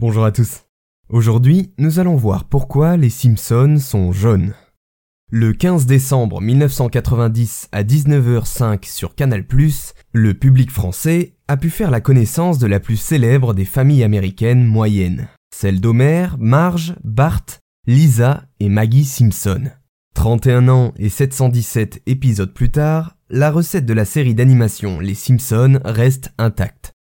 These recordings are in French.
Bonjour à tous. Aujourd'hui, nous allons voir pourquoi les Simpsons sont jaunes. Le 15 décembre 1990 à 19h05 sur Canal+, le public français a pu faire la connaissance de la plus célèbre des familles américaines moyennes, celle d'Homer, Marge, Bart, Lisa et Maggie Simpson. 31 ans et 717 épisodes plus tard, la recette de la série d'animation Les Simpsons reste intacte.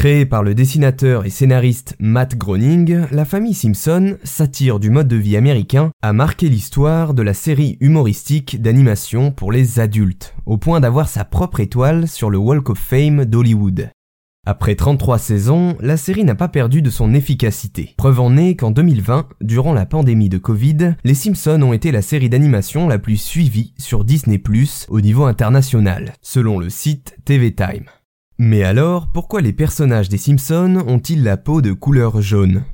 Créée par le dessinateur et scénariste Matt Groening, la famille Simpson, satire du mode de vie américain, a marqué l'histoire de la série humoristique d'animation pour les adultes, au point d'avoir sa propre étoile sur le Walk of Fame d'Hollywood. Après 33 saisons, la série n'a pas perdu de son efficacité. Preuve en est qu'en 2020, durant la pandémie de Covid, les Simpsons ont été la série d'animation la plus suivie sur Disney ⁇ au niveau international, selon le site TV Time. Mais alors, pourquoi les personnages des Simpsons ont-ils la peau de couleur jaune?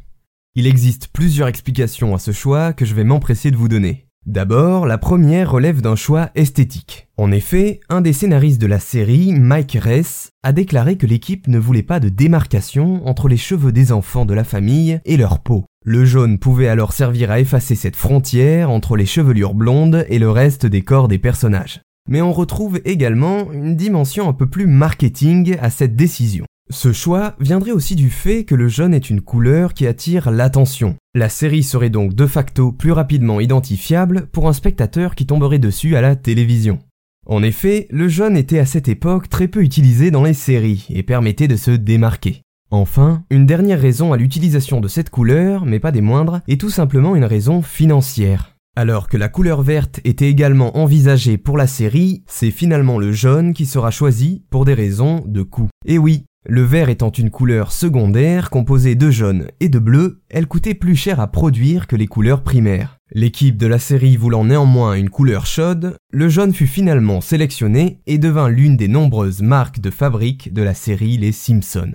Il existe plusieurs explications à ce choix que je vais m'empresser de vous donner. D'abord, la première relève d'un choix esthétique. En effet, un des scénaristes de la série, Mike Ress, a déclaré que l'équipe ne voulait pas de démarcation entre les cheveux des enfants de la famille et leur peau. Le jaune pouvait alors servir à effacer cette frontière entre les chevelures blondes et le reste des corps des personnages mais on retrouve également une dimension un peu plus marketing à cette décision. Ce choix viendrait aussi du fait que le jaune est une couleur qui attire l'attention. La série serait donc de facto plus rapidement identifiable pour un spectateur qui tomberait dessus à la télévision. En effet, le jaune était à cette époque très peu utilisé dans les séries et permettait de se démarquer. Enfin, une dernière raison à l'utilisation de cette couleur, mais pas des moindres, est tout simplement une raison financière. Alors que la couleur verte était également envisagée pour la série, c'est finalement le jaune qui sera choisi pour des raisons de coût. Et oui, le vert étant une couleur secondaire composée de jaune et de bleu, elle coûtait plus cher à produire que les couleurs primaires. L'équipe de la série voulant néanmoins une couleur chaude, le jaune fut finalement sélectionné et devint l'une des nombreuses marques de fabrique de la série Les Simpsons.